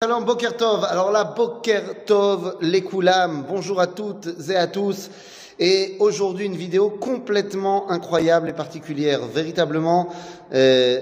Shalom Boker Tov. Alors là, Boker Tov, les Koulam. Bonjour à toutes et à tous. Et aujourd'hui, une vidéo complètement incroyable et particulière. Véritablement, euh,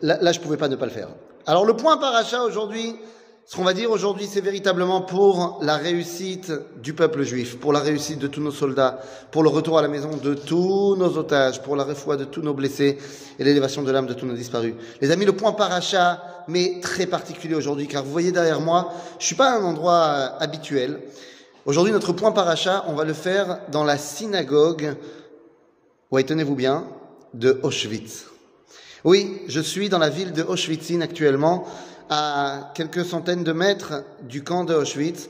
là, là, je pouvais pas ne pas le faire. Alors le point paracha aujourd'hui, ce qu'on va dire aujourd'hui, c'est véritablement pour la réussite du peuple juif, pour la réussite de tous nos soldats, pour le retour à la maison de tous nos otages, pour la réfoua de tous nos blessés et l'élévation de l'âme de tous nos disparus. Les amis, le point paracha, mais très particulier aujourd'hui, car vous voyez derrière moi, je suis pas à un endroit euh, habituel. Aujourd'hui, notre point paracha, on va le faire dans la synagogue, ouais, tenez-vous bien, de Auschwitz. Oui, je suis dans la ville de Auschwitzin actuellement, à quelques centaines de mètres du camp de Auschwitz,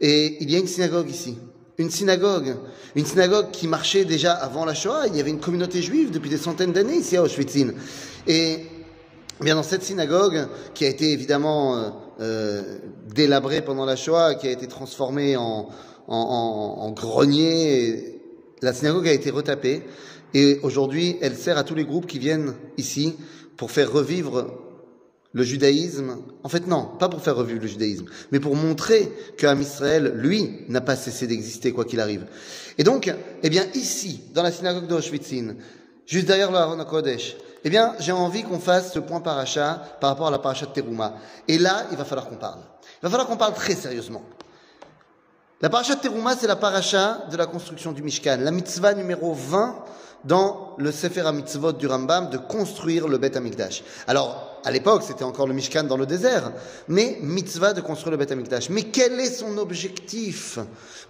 et il y a une synagogue ici. Une synagogue, une synagogue qui marchait déjà avant la Shoah. Il y avait une communauté juive depuis des centaines d'années ici à Auschwitzin. Et bien dans cette synagogue, qui a été évidemment euh, euh, délabrée pendant la Shoah, qui a été transformée en, en, en, en grenier, la synagogue a été retapée. Et aujourd'hui, elle sert à tous les groupes qui viennent ici pour faire revivre le judaïsme. En fait, non, pas pour faire revivre le judaïsme, mais pour montrer qu'Am Israël, lui, n'a pas cessé d'exister quoi qu'il arrive. Et donc, eh bien, ici, dans la synagogue d'Auschwitzin, juste derrière le Haron Kodesh, eh bien, j'ai envie qu'on fasse ce point paracha par rapport à la paracha de Teruma. Et là, il va falloir qu'on parle. Il va falloir qu'on parle très sérieusement. La paracha de Teruma, c'est la paracha de la construction du Mishkan, la mitzvah numéro 20 dans le Sefer HaMitzvot du Rambam de construire le Beth HaMikdash. Alors, à l'époque, c'était encore le Mishkan dans le désert, mais mitzvah de construire le Beth HaMikdash. Mais quel est son objectif?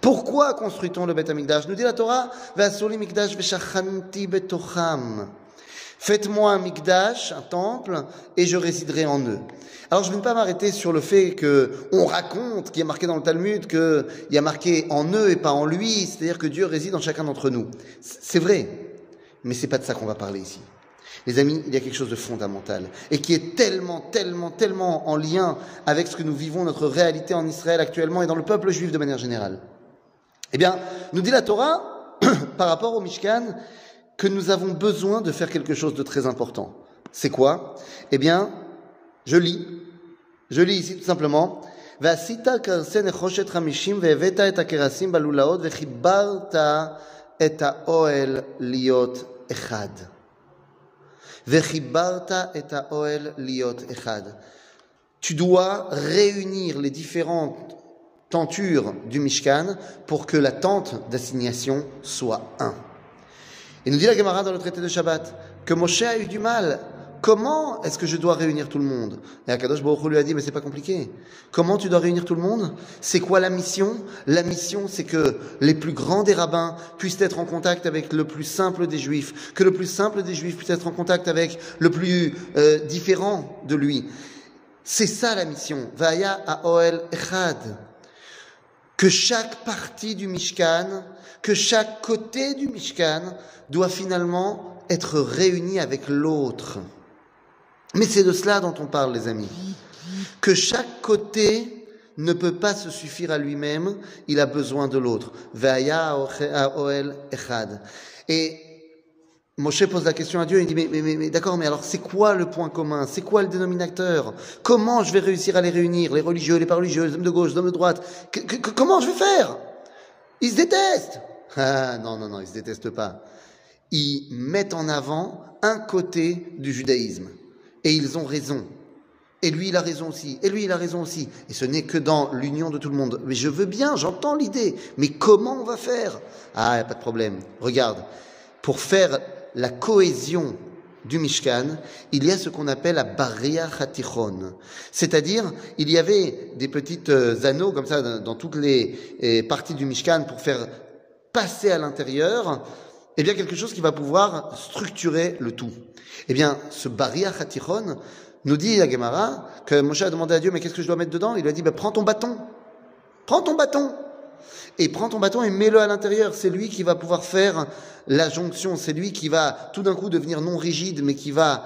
Pourquoi construit-on le Beth HaMikdash Nous dit la Torah, mikdash ve'shachanti betocham. Faites-moi un mikdash, un temple, et je résiderai en eux. Alors je ne vais pas m'arrêter sur le fait que on raconte, qui est marqué dans le Talmud, qu'il y a marqué en eux et pas en lui, c'est-à-dire que Dieu réside en chacun d'entre nous. C'est vrai, mais c'est pas de ça qu'on va parler ici. Les amis, il y a quelque chose de fondamental et qui est tellement, tellement, tellement en lien avec ce que nous vivons, notre réalité en Israël actuellement et dans le peuple juif de manière générale. Eh bien, nous dit la Torah, par rapport au Mishkan, que nous avons besoin de faire quelque chose de très important. C'est quoi? Eh bien, je lis. Je lis ici tout simplement. Tu dois réunir les différentes tentures du Mishkan pour que la tente d'assignation soit un. Et nous dit la Gemara dans le traité de Shabbat que Moshe a eu du mal. Comment est-ce que je dois réunir tout le monde? Et Akadosh Baruch lui a dit, mais c'est pas compliqué. Comment tu dois réunir tout le monde? C'est quoi la mission? La mission, c'est que les plus grands des rabbins puissent être en contact avec le plus simple des juifs, que le plus simple des juifs puisse être en contact avec le plus euh, différent de lui. C'est ça la mission. Vaya a Oel Echad. Que chaque partie du Mishkan, que chaque côté du Mishkan doit finalement être réuni avec l'autre. Mais c'est de cela dont on parle, les amis. Que chaque côté ne peut pas se suffire à lui-même, il a besoin de l'autre. Et Moshe pose la question à Dieu, il dit, mais, mais, mais, mais d'accord, mais alors c'est quoi le point commun? C'est quoi le dénominateur? Comment je vais réussir à les réunir Les religieux, les pas religieux, les hommes de gauche, les hommes de droite? Comment je vais faire? Ils se détestent Ah non, non, non, ils se détestent pas. Ils mettent en avant un côté du judaïsme. Et ils ont raison. Et lui, il a raison aussi. Et lui, il a raison aussi. Et ce n'est que dans l'union de tout le monde. Mais je veux bien, j'entends l'idée. Mais comment on va faire? Ah, pas de problème. Regarde. Pour faire la cohésion du Mishkan, il y a ce qu'on appelle la Baria Hatichon. C'est-à-dire, il y avait des petites anneaux comme ça dans toutes les parties du Mishkan pour faire passer à l'intérieur eh bien quelque chose qui va pouvoir structurer le tout. Eh bien, ce Baria Hatichon nous dit à Gemara que Moshe a demandé à Dieu, mais qu'est-ce que je dois mettre dedans? Il lui a dit, bah, prends ton bâton. Prends ton bâton. Et prends ton bâton et mets-le à l'intérieur. C'est lui qui va pouvoir faire la jonction. C'est lui qui va tout d'un coup devenir non rigide, mais qui va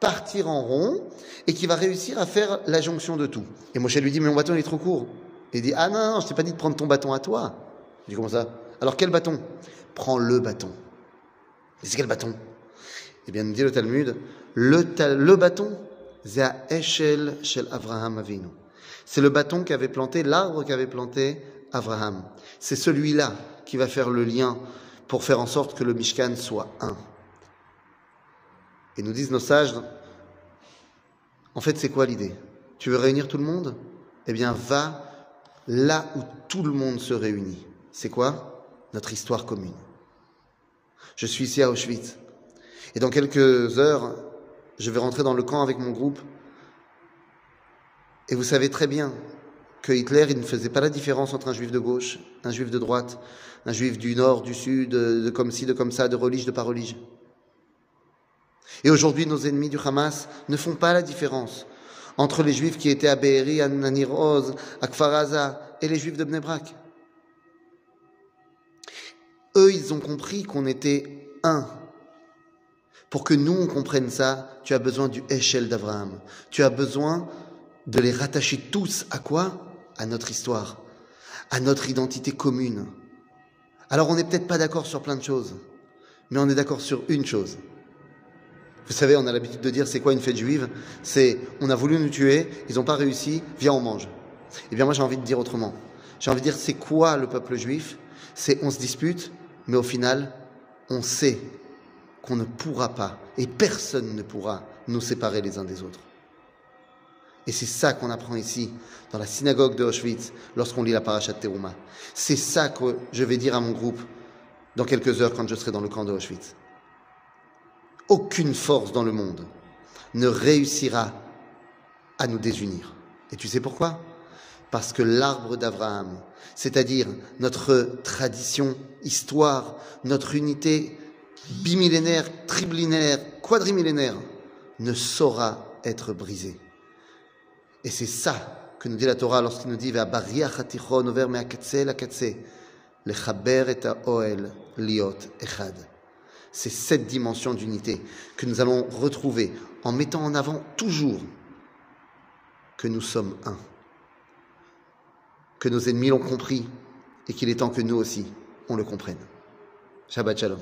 partir en rond et qui va réussir à faire la jonction de tout. Et Moshe lui dit, mais mon bâton il est trop court. Il dit, ah non, non, je t'ai pas dit de prendre ton bâton à toi. Je dis, comment ça? Alors quel bâton? Prends le bâton. Et c'est quel bâton? Eh bien, nous dit le Talmud, le, bâton, Eshel Shel Avraham Avinu. C'est le bâton qu'avait planté, l'arbre qu'avait planté Abraham. C'est celui-là qui va faire le lien pour faire en sorte que le Mishkan soit un. Et nous disent nos sages, en fait, c'est quoi l'idée? Tu veux réunir tout le monde? Eh bien, va là où tout le monde se réunit. C'est quoi? Notre histoire commune. Je suis ici à Auschwitz. Et dans quelques heures, je vais rentrer dans le camp avec mon groupe. Et vous savez très bien que Hitler, il ne faisait pas la différence entre un juif de gauche, un juif de droite, un juif du nord, du sud, de, comme ci, de comme ça, de religion, de pas religion. Et aujourd'hui, nos ennemis du Hamas ne font pas la différence entre les juifs qui étaient à Be'eri, à Naniroz, à Kfaraza et les juifs de Bnebrak. Eux, ils ont compris qu'on était un. Pour que nous, on comprenne ça, tu as besoin du échelle d'Abraham. Tu as besoin de les rattacher tous à quoi? À notre histoire, à notre identité commune. Alors on n'est peut-être pas d'accord sur plein de choses, mais on est d'accord sur une chose. Vous savez, on a l'habitude de dire c'est quoi une fête juive? C'est on a voulu nous tuer, ils n'ont pas réussi, viens on mange. Eh bien moi j'ai envie de dire autrement. J'ai envie de dire c'est quoi le peuple juif? C'est on se dispute, mais au final on sait qu'on ne pourra pas, et personne ne pourra nous séparer les uns des autres. Et c'est ça qu'on apprend ici, dans la synagogue de Auschwitz, lorsqu'on lit la paracha de Teruma. C'est ça que je vais dire à mon groupe dans quelques heures quand je serai dans le camp de Auschwitz. Aucune force dans le monde ne réussira à nous désunir. Et tu sais pourquoi? Parce que l'arbre d'Abraham, c'est-à-dire notre tradition, histoire, notre unité bimillénaire, trimillénaire, quadrimillénaire, ne saura être brisée. Et c'est ça que nous dit la Torah lorsqu'il nous dit. C'est cette dimension d'unité que nous allons retrouver en mettant en avant toujours que nous sommes un, que nos ennemis l'ont compris et qu'il est temps que nous aussi on le comprenne. Shabbat Shalom.